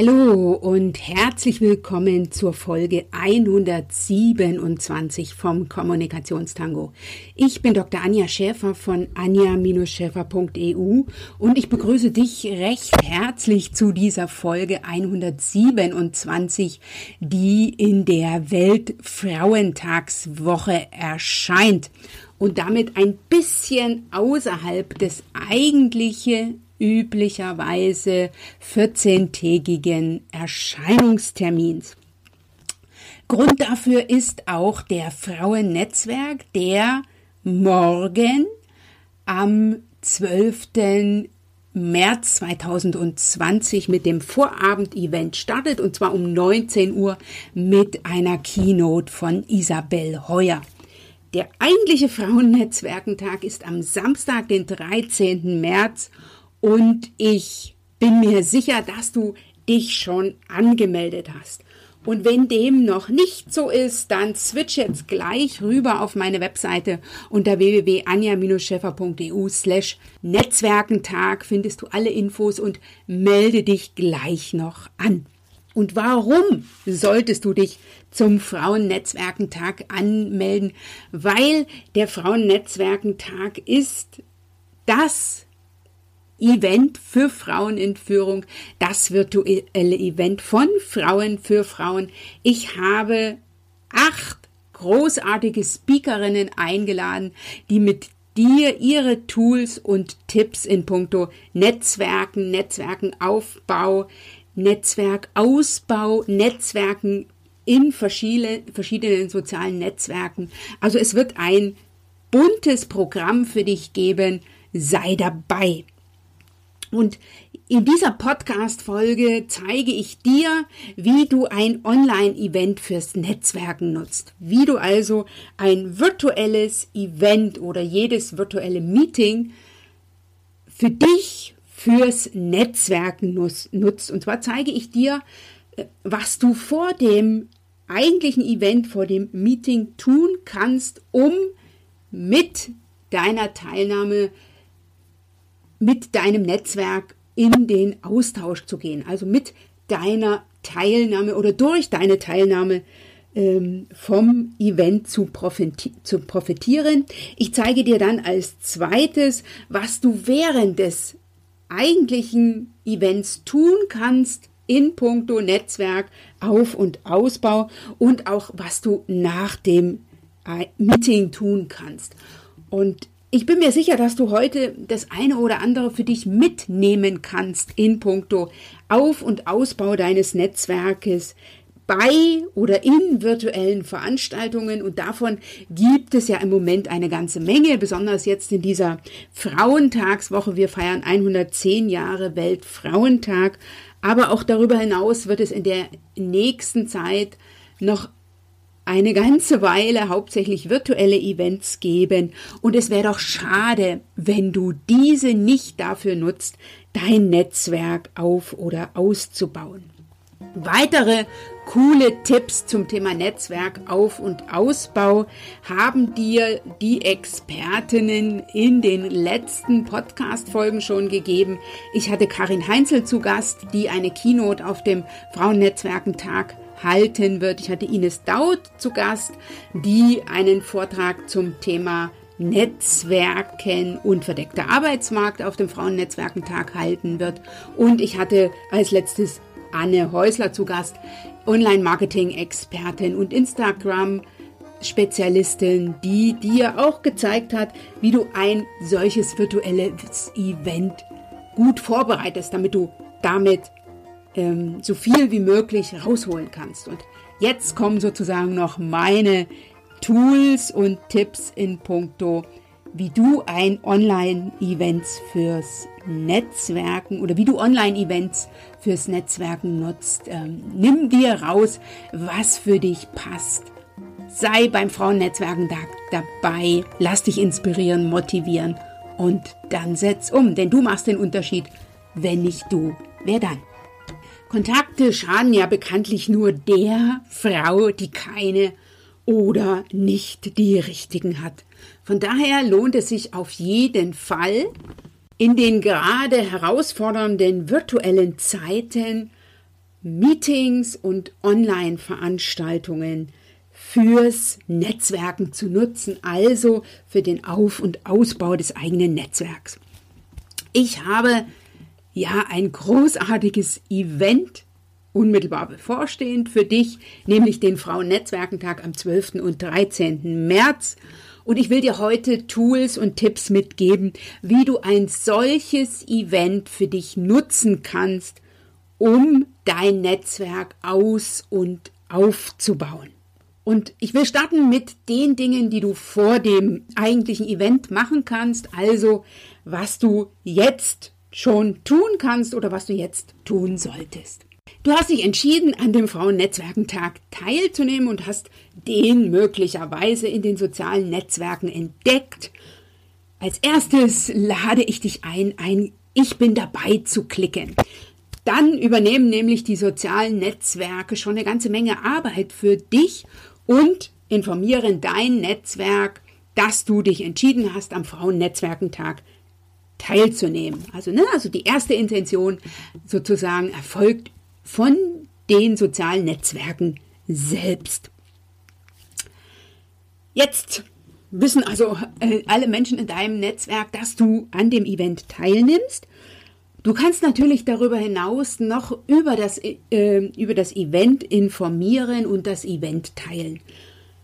Hallo und herzlich willkommen zur Folge 127 vom Kommunikationstango. Ich bin Dr. Anja Schäfer von anja-schäfer.eu und ich begrüße dich recht herzlich zu dieser Folge 127, die in der Weltfrauentagswoche erscheint und damit ein bisschen außerhalb des eigentlichen üblicherweise 14-tägigen Erscheinungstermins. Grund dafür ist auch der Frauennetzwerk, der morgen am 12. März 2020 mit dem Vorabendevent startet und zwar um 19 Uhr mit einer Keynote von Isabel Heuer. Der eigentliche Frauennetzwerkentag ist am Samstag, den 13. März und ich bin mir sicher, dass du dich schon angemeldet hast. Und wenn dem noch nicht so ist, dann switch jetzt gleich rüber auf meine Webseite unter www.anja-scheffer.eu slash Netzwerkentag findest du alle Infos und melde dich gleich noch an. Und warum solltest du dich zum Frauennetzwerkentag anmelden? Weil der Frauennetzwerkentag ist das Event für Frauenentführung, das virtuelle Event von Frauen für Frauen. Ich habe acht großartige Speakerinnen eingeladen, die mit dir ihre Tools und Tipps in puncto Netzwerken, Netzwerkenaufbau, Netzwerkausbau, Netzwerken in verschiedenen sozialen Netzwerken. Also es wird ein buntes Programm für dich geben. Sei dabei. Und in dieser Podcast-Folge zeige ich dir, wie du ein Online-Event fürs Netzwerken nutzt. Wie du also ein virtuelles Event oder jedes virtuelle Meeting für dich fürs Netzwerken nutzt. Und zwar zeige ich dir, äh, was du vor dem eigentlichen Event, vor dem Meeting tun kannst, um mit deiner Teilnahme mit deinem Netzwerk in den Austausch zu gehen, also mit deiner Teilnahme oder durch deine Teilnahme ähm, vom Event zu, profiti zu profitieren. Ich zeige dir dann als zweites, was du während des eigentlichen Events tun kannst in puncto Netzwerk, Auf- und Ausbau und auch was du nach dem äh, Meeting tun kannst. Und ich bin mir sicher, dass du heute das eine oder andere für dich mitnehmen kannst in puncto Auf- und Ausbau deines Netzwerkes bei oder in virtuellen Veranstaltungen und davon gibt es ja im Moment eine ganze Menge, besonders jetzt in dieser Frauentagswoche. Wir feiern 110 Jahre Weltfrauentag, aber auch darüber hinaus wird es in der nächsten Zeit noch eine ganze Weile hauptsächlich virtuelle Events geben und es wäre doch schade, wenn du diese nicht dafür nutzt, dein Netzwerk auf oder auszubauen. Weitere coole Tipps zum Thema Netzwerk auf und Ausbau haben dir die Expertinnen in den letzten Podcast-Folgen schon gegeben. Ich hatte Karin Heinzel zu Gast, die eine Keynote auf dem Frauennetzwerkentag halten wird. Ich hatte Ines Daud zu Gast, die einen Vortrag zum Thema Netzwerken und verdeckter Arbeitsmarkt auf dem Frauennetzwerkentag halten wird. Und ich hatte als letztes Anne Häusler zu Gast, Online-Marketing-Expertin und Instagram-Spezialistin, die dir auch gezeigt hat, wie du ein solches virtuelles Event gut vorbereitest, damit du damit ähm, so viel wie möglich rausholen kannst. Und jetzt kommen sozusagen noch meine Tools und Tipps in puncto, wie du ein Online-Events fürs Netzwerken oder wie du Online-Events fürs Netzwerken nutzt. Ähm, nimm dir raus, was für dich passt. Sei beim Frauennetzwerken da, dabei, lass dich inspirieren, motivieren und dann setz um, denn du machst den Unterschied. Wenn nicht du, wer dann? Kontakte schaden ja bekanntlich nur der Frau, die keine oder nicht die richtigen hat. Von daher lohnt es sich auf jeden Fall, in den gerade herausfordernden virtuellen Zeiten Meetings und Online-Veranstaltungen fürs Netzwerken zu nutzen, also für den Auf- und Ausbau des eigenen Netzwerks. Ich habe ja ein großartiges Event unmittelbar bevorstehend für dich, nämlich den Frauennetzwerkentag am 12. und 13. März. Und ich will dir heute Tools und Tipps mitgeben, wie du ein solches Event für dich nutzen kannst, um dein Netzwerk aus und aufzubauen. Und ich will starten mit den Dingen, die du vor dem eigentlichen Event machen kannst, also was du jetzt schon tun kannst oder was du jetzt tun solltest. Du hast dich entschieden, an dem Frauennetzwerkentag teilzunehmen und hast den möglicherweise in den sozialen Netzwerken entdeckt. Als erstes lade ich dich ein, ein Ich bin dabei zu klicken. Dann übernehmen nämlich die sozialen Netzwerke schon eine ganze Menge Arbeit für dich und informieren dein Netzwerk, dass du dich entschieden hast, am Frauennetzwerkentag teilzunehmen. Also, ne, also die erste Intention sozusagen erfolgt von den sozialen Netzwerken selbst. Jetzt wissen also äh, alle Menschen in deinem Netzwerk, dass du an dem Event teilnimmst Du kannst natürlich darüber hinaus noch über das, äh, über das Event informieren und das Event teilen.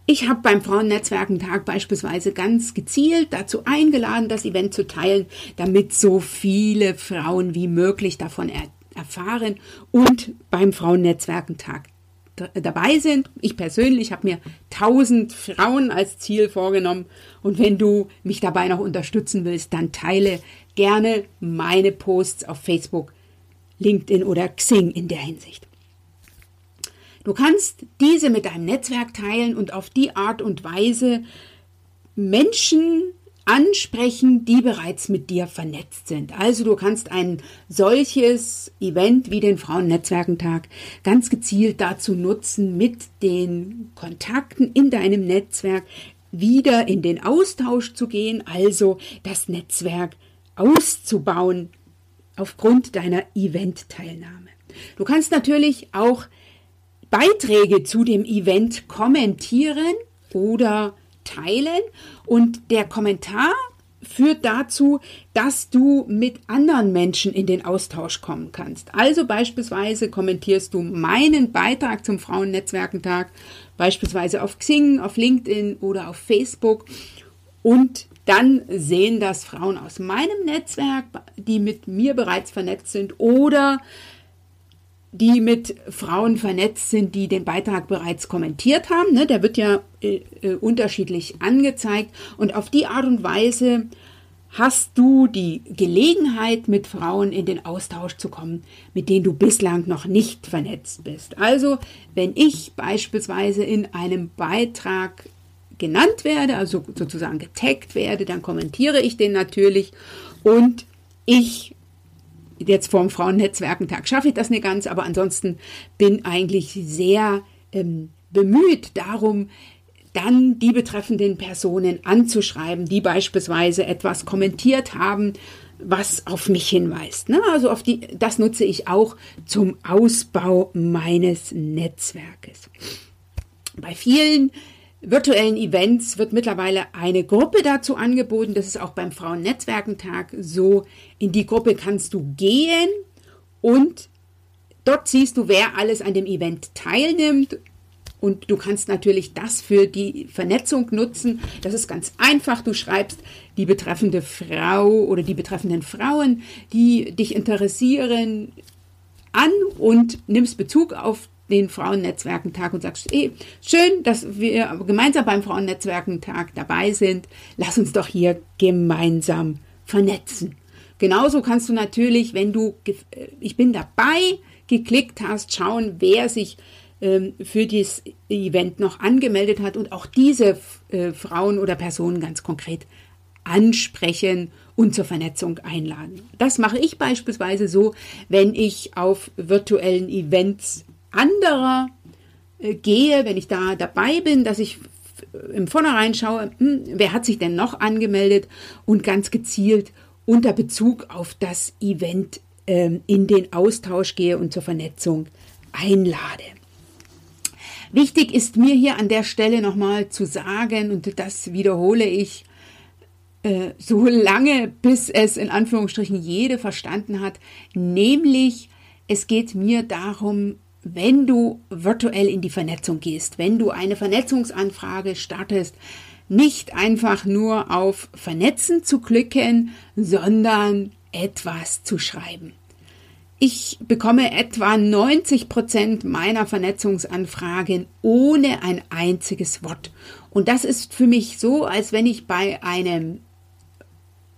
Ich habe beim Frauennetzwerkentag beispielsweise ganz gezielt dazu eingeladen, das Event zu teilen, damit so viele Frauen wie möglich davon er erfahren und beim Frauennetzwerkentag dabei sind. Ich persönlich habe mir 1000 Frauen als Ziel vorgenommen und wenn du mich dabei noch unterstützen willst, dann teile gerne meine Posts auf Facebook, LinkedIn oder Xing in der Hinsicht. Du kannst diese mit deinem Netzwerk teilen und auf die Art und Weise Menschen ansprechen, die bereits mit dir vernetzt sind. Also du kannst ein solches Event wie den Frauennetzwerkentag ganz gezielt dazu nutzen, mit den Kontakten in deinem Netzwerk wieder in den Austausch zu gehen, also das Netzwerk auszubauen aufgrund deiner Event-Teilnahme. Du kannst natürlich auch Beiträge zu dem Event kommentieren oder teilen und der Kommentar führt dazu, dass du mit anderen Menschen in den Austausch kommen kannst. Also beispielsweise kommentierst du meinen Beitrag zum Frauennetzwerkentag, beispielsweise auf Xing, auf LinkedIn oder auf Facebook und dann sehen das Frauen aus meinem Netzwerk, die mit mir bereits vernetzt sind oder die mit Frauen vernetzt sind, die den Beitrag bereits kommentiert haben. Ne, der wird ja äh, äh, unterschiedlich angezeigt und auf die Art und Weise hast du die Gelegenheit, mit Frauen in den Austausch zu kommen, mit denen du bislang noch nicht vernetzt bist. Also, wenn ich beispielsweise in einem Beitrag genannt werde, also sozusagen getaggt werde, dann kommentiere ich den natürlich und ich jetzt vorm Frauennetzwerkentag schaffe ich das nicht ganz, aber ansonsten bin eigentlich sehr ähm, bemüht darum, dann die betreffenden Personen anzuschreiben, die beispielsweise etwas kommentiert haben, was auf mich hinweist. Ne? Also auf die, das nutze ich auch zum Ausbau meines Netzwerkes. Bei vielen virtuellen Events wird mittlerweile eine Gruppe dazu angeboten. Das ist auch beim Frauennetzwerkentag so. In die Gruppe kannst du gehen und dort siehst du, wer alles an dem Event teilnimmt. Und du kannst natürlich das für die Vernetzung nutzen. Das ist ganz einfach. Du schreibst die betreffende Frau oder die betreffenden Frauen, die dich interessieren, an und nimmst Bezug auf den Frauennetzwerkentag und sagst, eh, schön, dass wir gemeinsam beim Frauennetzwerkentag dabei sind. Lass uns doch hier gemeinsam vernetzen. Genauso kannst du natürlich, wenn du äh, ich bin dabei geklickt hast, schauen, wer sich ähm, für dieses Event noch angemeldet hat und auch diese äh, Frauen oder Personen ganz konkret ansprechen und zur Vernetzung einladen. Das mache ich beispielsweise so, wenn ich auf virtuellen Events anderer äh, gehe, wenn ich da dabei bin, dass ich im Vornherein schaue, hm, wer hat sich denn noch angemeldet und ganz gezielt unter Bezug auf das Event ähm, in den Austausch gehe und zur Vernetzung einlade. Wichtig ist mir hier an der Stelle nochmal zu sagen, und das wiederhole ich äh, so lange, bis es in Anführungsstrichen jede verstanden hat, nämlich es geht mir darum, wenn du virtuell in die Vernetzung gehst, wenn du eine Vernetzungsanfrage startest, nicht einfach nur auf Vernetzen zu klicken, sondern etwas zu schreiben. Ich bekomme etwa 90 Prozent meiner Vernetzungsanfragen ohne ein einziges Wort. Und das ist für mich so, als wenn ich bei einem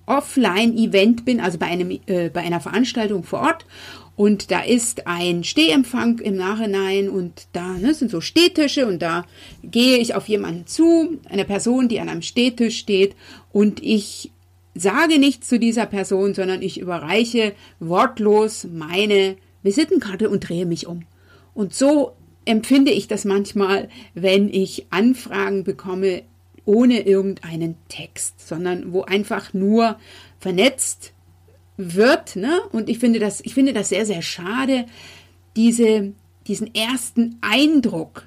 Offline-Event bin, also bei, einem, äh, bei einer Veranstaltung vor Ort und da ist ein Stehempfang im Nachhinein und da ne, sind so Stehtische und da gehe ich auf jemanden zu, eine Person, die an einem Stehtisch steht und ich sage nichts zu dieser Person, sondern ich überreiche wortlos meine Visitenkarte und drehe mich um. Und so empfinde ich das manchmal, wenn ich Anfragen bekomme ohne irgendeinen Text, sondern wo einfach nur vernetzt wird. Ne? Und ich finde, das, ich finde das sehr, sehr schade, diese, diesen ersten Eindruck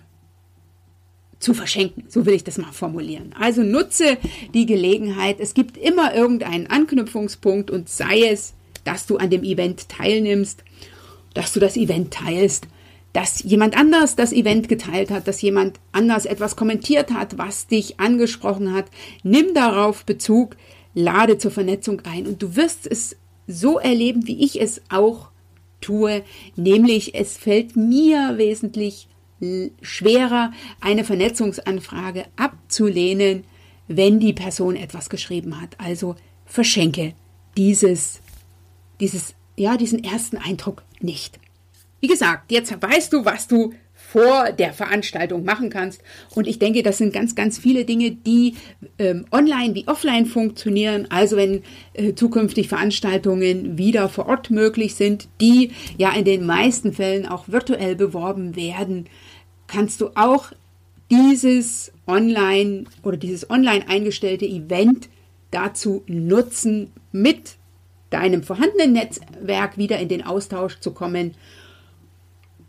zu verschenken. So will ich das mal formulieren. Also nutze die Gelegenheit. Es gibt immer irgendeinen Anknüpfungspunkt und sei es, dass du an dem Event teilnimmst, dass du das Event teilst, dass jemand anders das Event geteilt hat, dass jemand anders etwas kommentiert hat, was dich angesprochen hat. Nimm darauf Bezug, lade zur Vernetzung ein und du wirst es so erleben, wie ich es auch tue, nämlich es fällt mir wesentlich schwerer, eine Vernetzungsanfrage abzulehnen, wenn die Person etwas geschrieben hat. Also verschenke dieses, dieses, ja, diesen ersten Eindruck nicht. Wie gesagt, jetzt weißt du, was du vor der Veranstaltung machen kannst. Und ich denke, das sind ganz, ganz viele Dinge, die ähm, online wie offline funktionieren. Also wenn äh, zukünftig Veranstaltungen wieder vor Ort möglich sind, die ja in den meisten Fällen auch virtuell beworben werden, kannst du auch dieses online oder dieses online eingestellte Event dazu nutzen, mit deinem vorhandenen Netzwerk wieder in den Austausch zu kommen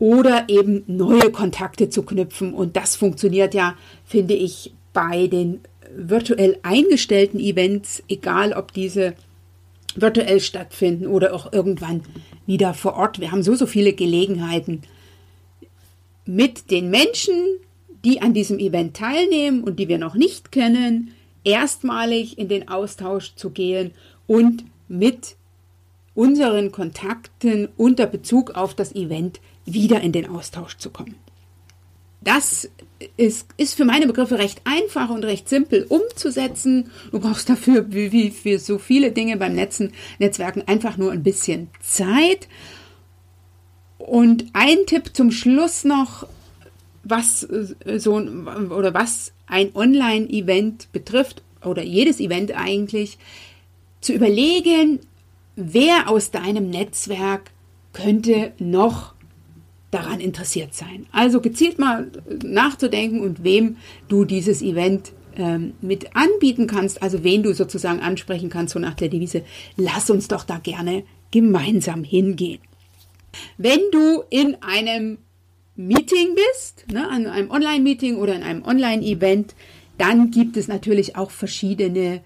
oder eben neue Kontakte zu knüpfen. Und das funktioniert ja, finde ich, bei den virtuell eingestellten Events, egal ob diese virtuell stattfinden oder auch irgendwann wieder vor Ort. Wir haben so, so viele Gelegenheiten mit den Menschen, die an diesem Event teilnehmen und die wir noch nicht kennen, erstmalig in den Austausch zu gehen und mit unseren Kontakten unter Bezug auf das Event wieder in den Austausch zu kommen. Das ist, ist für meine Begriffe recht einfach und recht simpel umzusetzen. Du brauchst dafür, wie, wie für so viele Dinge beim Netzen, Netzwerken, einfach nur ein bisschen Zeit. Und ein Tipp zum Schluss noch, was äh, so oder was ein Online-Event betrifft oder jedes Event eigentlich, zu überlegen, wer aus deinem Netzwerk könnte noch daran interessiert sein. Also gezielt mal nachzudenken und wem du dieses Event ähm, mit anbieten kannst, also wen du sozusagen ansprechen kannst, so nach der Devise, lass uns doch da gerne gemeinsam hingehen. Wenn du in einem Meeting bist, ne, an einem Online-Meeting oder in einem Online-Event, dann gibt es natürlich auch verschiedene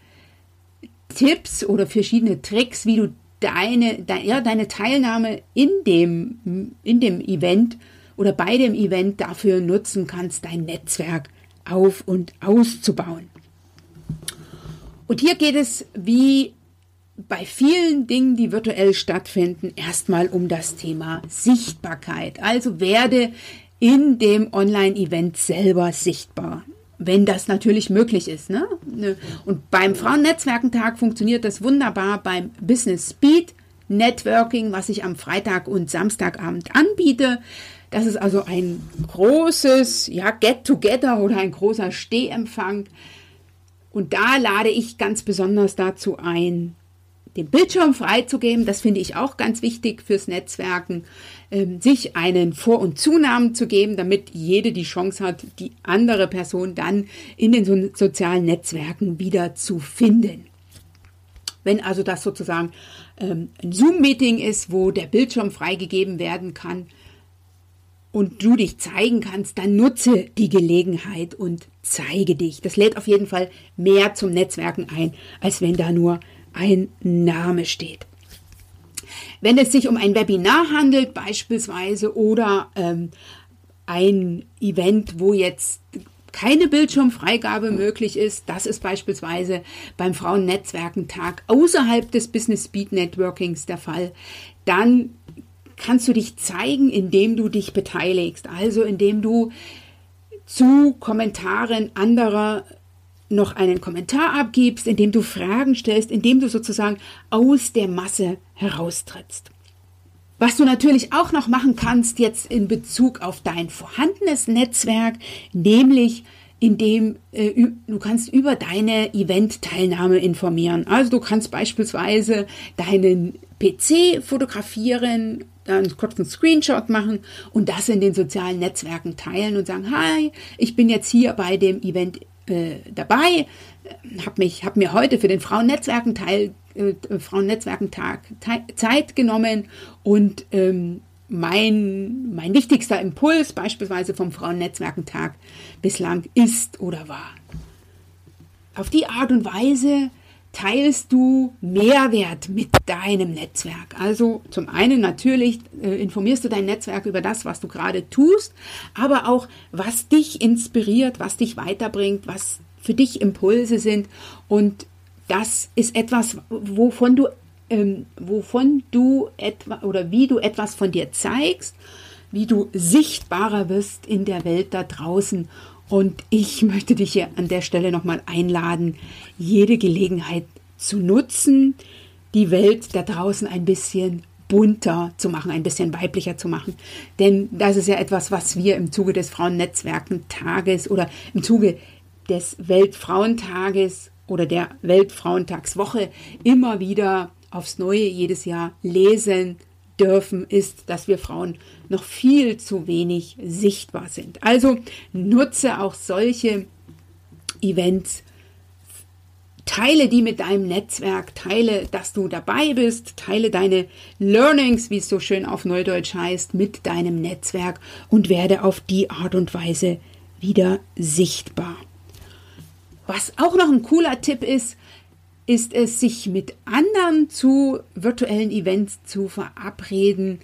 Tipps oder verschiedene Tricks, wie du deine, de, ja, deine Teilnahme in dem, in dem Event oder bei dem Event dafür nutzen kannst, dein Netzwerk auf und auszubauen. Und hier geht es wie bei vielen Dingen, die virtuell stattfinden, erstmal um das Thema Sichtbarkeit. Also werde in dem Online-Event selber sichtbar wenn das natürlich möglich ist. Ne? ne? Und beim Frauennetzwerkentag funktioniert das wunderbar beim Business Speed Networking, was ich am Freitag und Samstagabend anbiete. Das ist also ein großes ja, Get-Together oder ein großer Stehempfang. Und da lade ich ganz besonders dazu ein, den Bildschirm freizugeben. Das finde ich auch ganz wichtig fürs Netzwerken. Ähm, sich einen Vor- und Zunamen zu geben, damit jede die Chance hat, die andere Person dann in den so sozialen Netzwerken wieder zu finden. Wenn also das sozusagen ähm, ein Zoom-Meeting ist, wo der Bildschirm freigegeben werden kann, und du dich zeigen kannst, dann nutze die Gelegenheit und zeige dich. Das lädt auf jeden Fall mehr zum Netzwerken ein, als wenn da nur ein Name steht. Wenn es sich um ein Webinar handelt beispielsweise oder ähm, ein Event, wo jetzt keine Bildschirmfreigabe möglich ist, das ist beispielsweise beim Frauennetzwerkentag außerhalb des Business Speed Networkings der Fall, dann kannst du dich zeigen, indem du dich beteiligst, also indem du zu Kommentaren anderer noch einen Kommentar abgibst, indem du Fragen stellst, indem du sozusagen aus der Masse heraustrittst. Was du natürlich auch noch machen kannst jetzt in Bezug auf dein vorhandenes Netzwerk, nämlich indem äh, du kannst über deine Event-Teilnahme informieren. Also du kannst beispielsweise deinen PC fotografieren, dann kurz einen Screenshot machen und das in den sozialen Netzwerken teilen und sagen, hi, ich bin jetzt hier bei dem Event äh, dabei, habe mich, habe mir heute für den Frauennetzwerkenteil, äh, Frauennetzwerkentag Zeit genommen und ähm, mein, mein wichtigster Impuls beispielsweise vom Frauennetzwerkentag bislang ist oder war. Auf die Art und Weise teilst du Mehrwert mit deinem Netzwerk. Also zum einen natürlich äh, informierst du dein Netzwerk über das, was du gerade tust, aber auch was dich inspiriert, was dich weiterbringt, was für dich Impulse sind. Und das ist etwas, wovon du, ähm, wovon du etwa oder wie du etwas von dir zeigst, wie du sichtbarer wirst in der Welt da draußen und ich möchte dich hier an der Stelle nochmal einladen, jede Gelegenheit zu nutzen, die Welt da draußen ein bisschen bunter zu machen, ein bisschen weiblicher zu machen. Denn das ist ja etwas, was wir im Zuge des Frauennetzwerkentages oder im Zuge des Weltfrauentages oder der Weltfrauentagswoche immer wieder aufs Neue jedes Jahr lesen, dürfen, ist, dass wir Frauen noch viel zu wenig sichtbar sind. Also nutze auch solche Events, teile die mit deinem Netzwerk, teile, dass du dabei bist, teile deine Learnings, wie es so schön auf Neudeutsch heißt, mit deinem Netzwerk und werde auf die Art und Weise wieder sichtbar. Was auch noch ein cooler Tipp ist, ist es, sich mit anderen zu virtuellen Events zu verabreden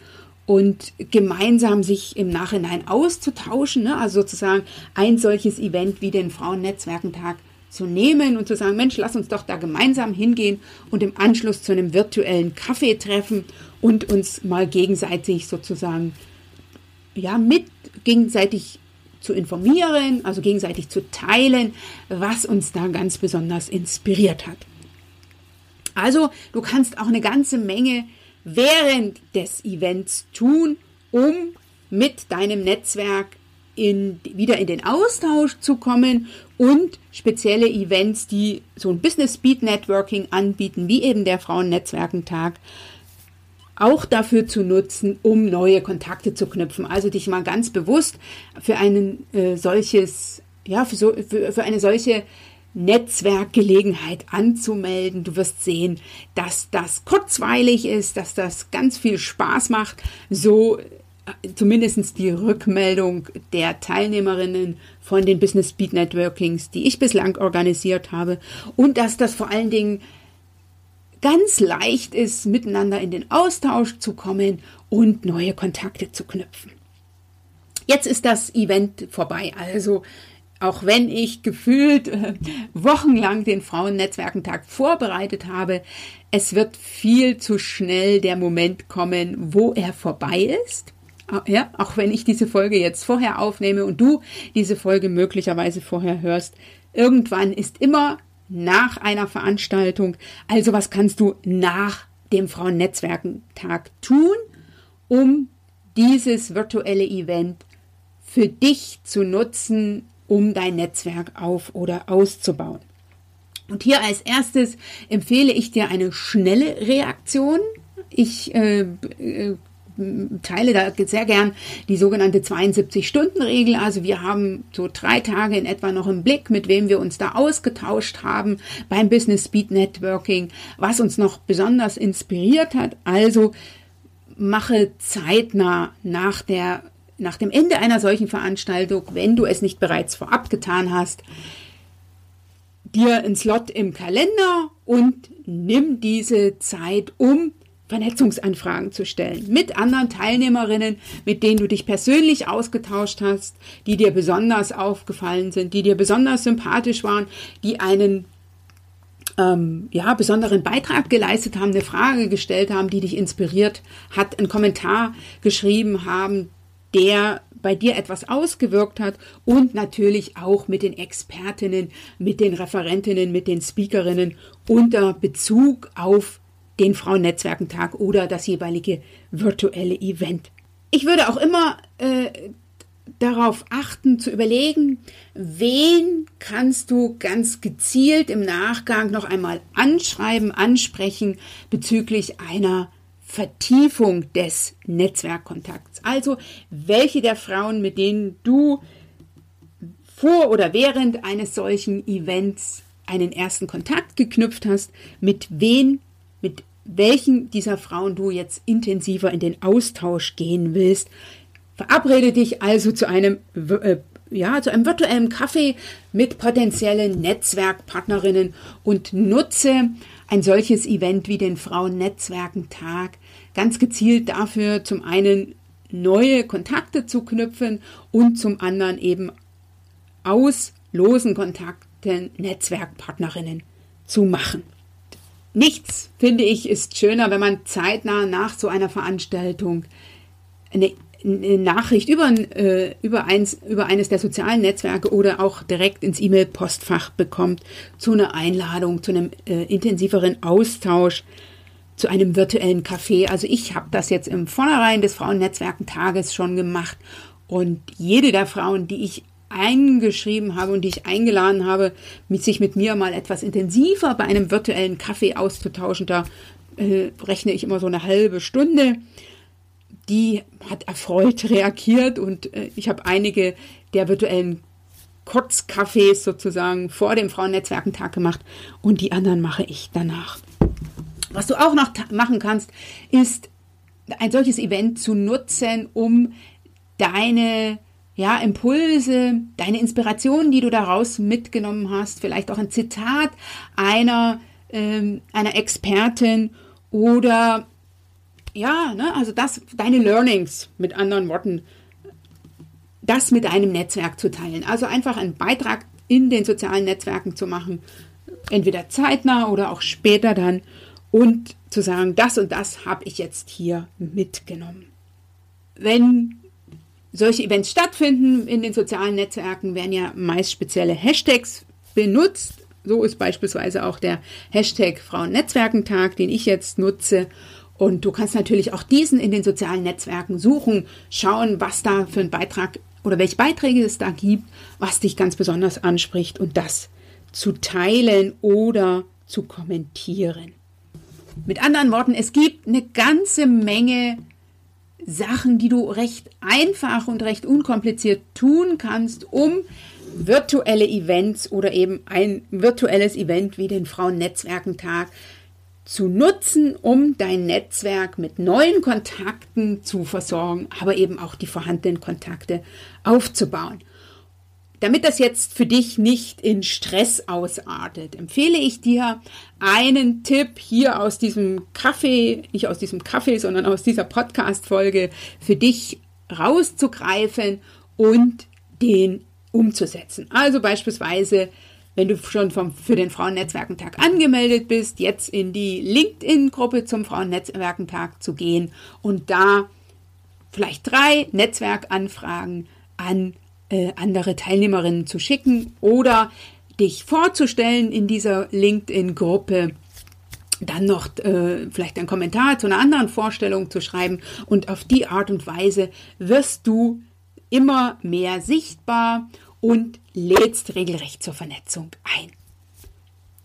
und gemeinsam sich im Nachhinein auszutauschen. Ne? Also sozusagen ein solches Event wie den Frauennetzwerkentag zu nehmen und zu sagen, Mensch, lass uns doch da gemeinsam hingehen und im Anschluss zu einem virtuellen Kaffee treffen und uns mal gegenseitig sozusagen, ja, mit gegenseitig zu informieren, also gegenseitig zu teilen, was uns da ganz besonders inspiriert hat. Also du kannst auch eine ganze Menge während des Events tun, um mit deinem Netzwerk in, wieder in den Austausch zu kommen und spezielle Events, die so ein Business Speed Networking anbieten, wie eben der Frauennetzwerkentag, auch dafür zu nutzen, um neue Kontakte zu knüpfen. Also dich mal ganz bewusst für ein äh, solches, ja, für, so, für, für eine solche Netzwerkgelegenheit anzumelden. Du wirst sehen, dass das kurzweilig ist, dass das ganz viel Spaß macht. So äh, zumindest die Rückmeldung der Teilnehmerinnen von den Business Speed Networkings, die ich bislang organisiert habe. Und dass das vor allen Dingen ganz leicht ist, miteinander in den Austausch zu kommen und neue Kontakte zu knüpfen. Jetzt ist das Event vorbei. Also auch wenn ich gefühlt äh, wochenlang den Frauennetzwerkentag vorbereitet habe, es wird viel zu schnell der Moment kommen, wo er vorbei ist. Ja, auch wenn ich diese Folge jetzt vorher aufnehme und du diese Folge möglicherweise vorher hörst, irgendwann ist immer nach einer Veranstaltung. Also was kannst du nach dem Frauennetzwerkentag tun, um dieses virtuelle Event für dich zu nutzen, um dein Netzwerk auf oder auszubauen. Und hier als erstes empfehle ich dir eine schnelle Reaktion. Ich äh, äh, teile da sehr gern die sogenannte 72-Stunden-Regel. Also wir haben so drei Tage in etwa noch im Blick, mit wem wir uns da ausgetauscht haben beim Business Speed Networking, was uns noch besonders inspiriert hat. Also mache zeitnah nach der nach dem Ende einer solchen Veranstaltung, wenn du es nicht bereits vorab getan hast, dir einen Slot im Kalender und nimm diese Zeit, um Vernetzungsanfragen zu stellen mit anderen Teilnehmerinnen, mit denen du dich persönlich ausgetauscht hast, die dir besonders aufgefallen sind, die dir besonders sympathisch waren, die einen ähm, ja, besonderen Beitrag geleistet haben, eine Frage gestellt haben, die dich inspiriert hat, einen Kommentar geschrieben haben, der bei dir etwas ausgewirkt hat und natürlich auch mit den Expertinnen, mit den Referentinnen, mit den Speakerinnen unter Bezug auf den Frauennetzwerkentag oder das jeweilige virtuelle Event. Ich würde auch immer äh, darauf achten, zu überlegen, wen kannst du ganz gezielt im Nachgang noch einmal anschreiben, ansprechen bezüglich einer Vertiefung des Netzwerkkontakts. Also welche der Frauen, mit denen du vor oder während eines solchen Events einen ersten Kontakt geknüpft hast, mit wen, mit welchen dieser Frauen du jetzt intensiver in den Austausch gehen willst. Verabrede dich also zu einem äh, ja, zu einem virtuellen Kaffee mit potenziellen Netzwerkpartnerinnen und nutze ein solches Event wie den Frauennetzwerkentag ganz gezielt dafür, zum einen neue Kontakte zu knüpfen und zum anderen eben aus losen Kontakten Netzwerkpartnerinnen zu machen. Nichts, finde ich, ist schöner, wenn man zeitnah nach so einer Veranstaltung eine, Nachricht über, äh, über, eins, über eines der sozialen Netzwerke oder auch direkt ins E-Mail-Postfach bekommt zu einer Einladung, zu einem äh, intensiveren Austausch, zu einem virtuellen Café. Also ich habe das jetzt im Vornherein des Frauennetzwerkentages schon gemacht und jede der Frauen, die ich eingeschrieben habe und die ich eingeladen habe, mit sich mit mir mal etwas intensiver bei einem virtuellen Kaffee auszutauschen. Da äh, rechne ich immer so eine halbe Stunde. Die hat erfreut reagiert und äh, ich habe einige der virtuellen Kurzcafés sozusagen vor dem Frauennetzwerkentag gemacht und die anderen mache ich danach. Was du auch noch machen kannst, ist ein solches Event zu nutzen, um deine ja, Impulse, deine Inspirationen, die du daraus mitgenommen hast, vielleicht auch ein Zitat einer, ähm, einer Expertin oder ja, ne, also das, deine Learnings mit anderen Worten, das mit deinem Netzwerk zu teilen. Also einfach einen Beitrag in den sozialen Netzwerken zu machen, entweder zeitnah oder auch später dann und zu sagen, das und das habe ich jetzt hier mitgenommen. Wenn solche Events stattfinden in den sozialen Netzwerken, werden ja meist spezielle Hashtags benutzt. So ist beispielsweise auch der Hashtag Frauennetzwerkentag, den ich jetzt nutze. Und du kannst natürlich auch diesen in den sozialen Netzwerken suchen, schauen, was da für ein Beitrag oder welche Beiträge es da gibt, was dich ganz besonders anspricht und das zu teilen oder zu kommentieren. Mit anderen Worten, es gibt eine ganze Menge Sachen, die du recht einfach und recht unkompliziert tun kannst, um virtuelle Events oder eben ein virtuelles Event wie den Frauennetzwerkentag zu nutzen, um dein Netzwerk mit neuen Kontakten zu versorgen, aber eben auch die vorhandenen Kontakte aufzubauen. Damit das jetzt für dich nicht in Stress ausartet, empfehle ich dir einen Tipp hier aus diesem Kaffee, nicht aus diesem Kaffee, sondern aus dieser Podcast-Folge für dich rauszugreifen und den umzusetzen. Also beispielsweise, wenn du schon vom, für den Frauennetzwerkentag angemeldet bist, jetzt in die LinkedIn-Gruppe zum Frauennetzwerkentag zu gehen und da vielleicht drei Netzwerkanfragen an äh, andere Teilnehmerinnen zu schicken oder dich vorzustellen in dieser LinkedIn-Gruppe dann noch äh, vielleicht einen Kommentar zu einer anderen Vorstellung zu schreiben und auf die Art und Weise wirst du immer mehr sichtbar und lädst regelrecht zur Vernetzung ein.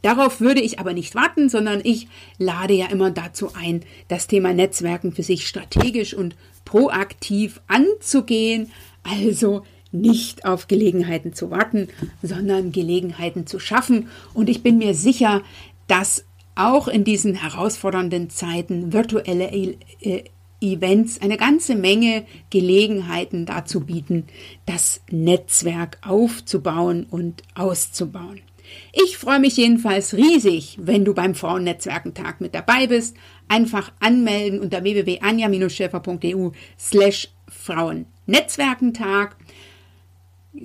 Darauf würde ich aber nicht warten, sondern ich lade ja immer dazu ein, das Thema Netzwerken für sich strategisch und proaktiv anzugehen. Also nicht auf Gelegenheiten zu warten, sondern Gelegenheiten zu schaffen. Und ich bin mir sicher, dass auch in diesen herausfordernden Zeiten virtuelle e Events eine ganze Menge Gelegenheiten dazu bieten, das Netzwerk aufzubauen und auszubauen. Ich freue mich jedenfalls riesig, wenn du beim Frauennetzwerkentag mit dabei bist. Einfach anmelden unter www.anja-schäfer.eu slash Frauennetzwerkentag.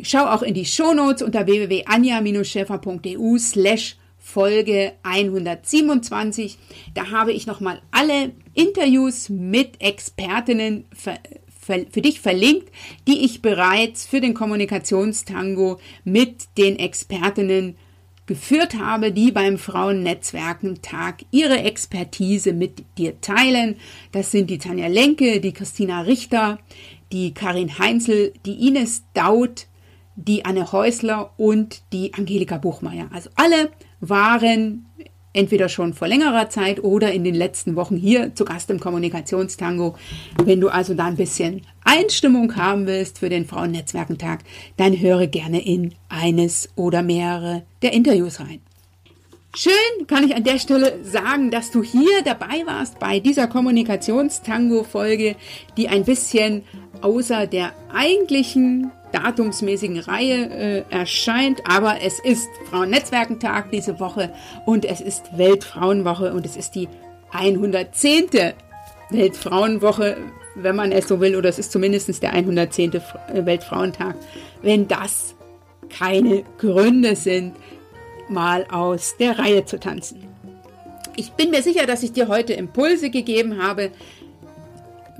Schau auch in die Shownotes unter www.anja-schäfer.eu slash Folge 127. Da habe ich nochmal alle Interviews mit Expertinnen ver für dich verlinkt, die ich bereits für den Kommunikationstango mit den Expertinnen geführt habe, die beim Frauennetzwerkentag ihre Expertise mit dir teilen. Das sind die Tanja Lenke, die Christina Richter, die Karin Heinzel, die Ines Daut, die Anne Häusler und die Angelika Buchmeier. Also alle waren entweder schon vor längerer Zeit oder in den letzten Wochen hier zu Gast im Kommunikationstango. Wenn du also da ein bisschen Einstimmung haben willst für den Frauennetzwerkentag, dann höre gerne in eines oder mehrere der Interviews rein. Schön kann ich an der Stelle sagen, dass du hier dabei warst bei dieser Kommunikationstango-Folge, die ein bisschen außer der eigentlichen datumsmäßigen Reihe äh, erscheint, aber es ist Frauennetzwerkentag diese Woche und es ist Weltfrauenwoche und es ist die 110. Weltfrauenwoche, wenn man es so will, oder es ist zumindest der 110. Äh, Weltfrauentag, wenn das keine Gründe sind, mal aus der Reihe zu tanzen. Ich bin mir sicher, dass ich dir heute Impulse gegeben habe,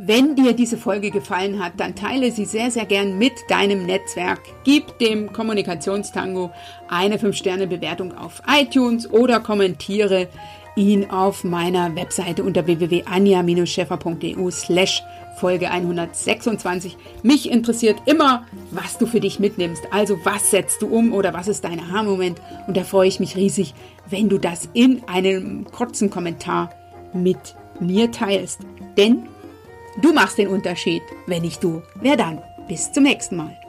wenn dir diese Folge gefallen hat, dann teile sie sehr, sehr gern mit deinem Netzwerk. Gib dem Kommunikationstango eine 5-Sterne-Bewertung auf iTunes oder kommentiere ihn auf meiner Webseite unter www.anja-scheffer.eu slash Folge 126. Mich interessiert immer, was du für dich mitnimmst. Also was setzt du um oder was ist dein Aha-Moment? Und da freue ich mich riesig, wenn du das in einem kurzen Kommentar mit mir teilst. Denn Du machst den Unterschied. Wenn nicht du, wer dann? Bis zum nächsten Mal.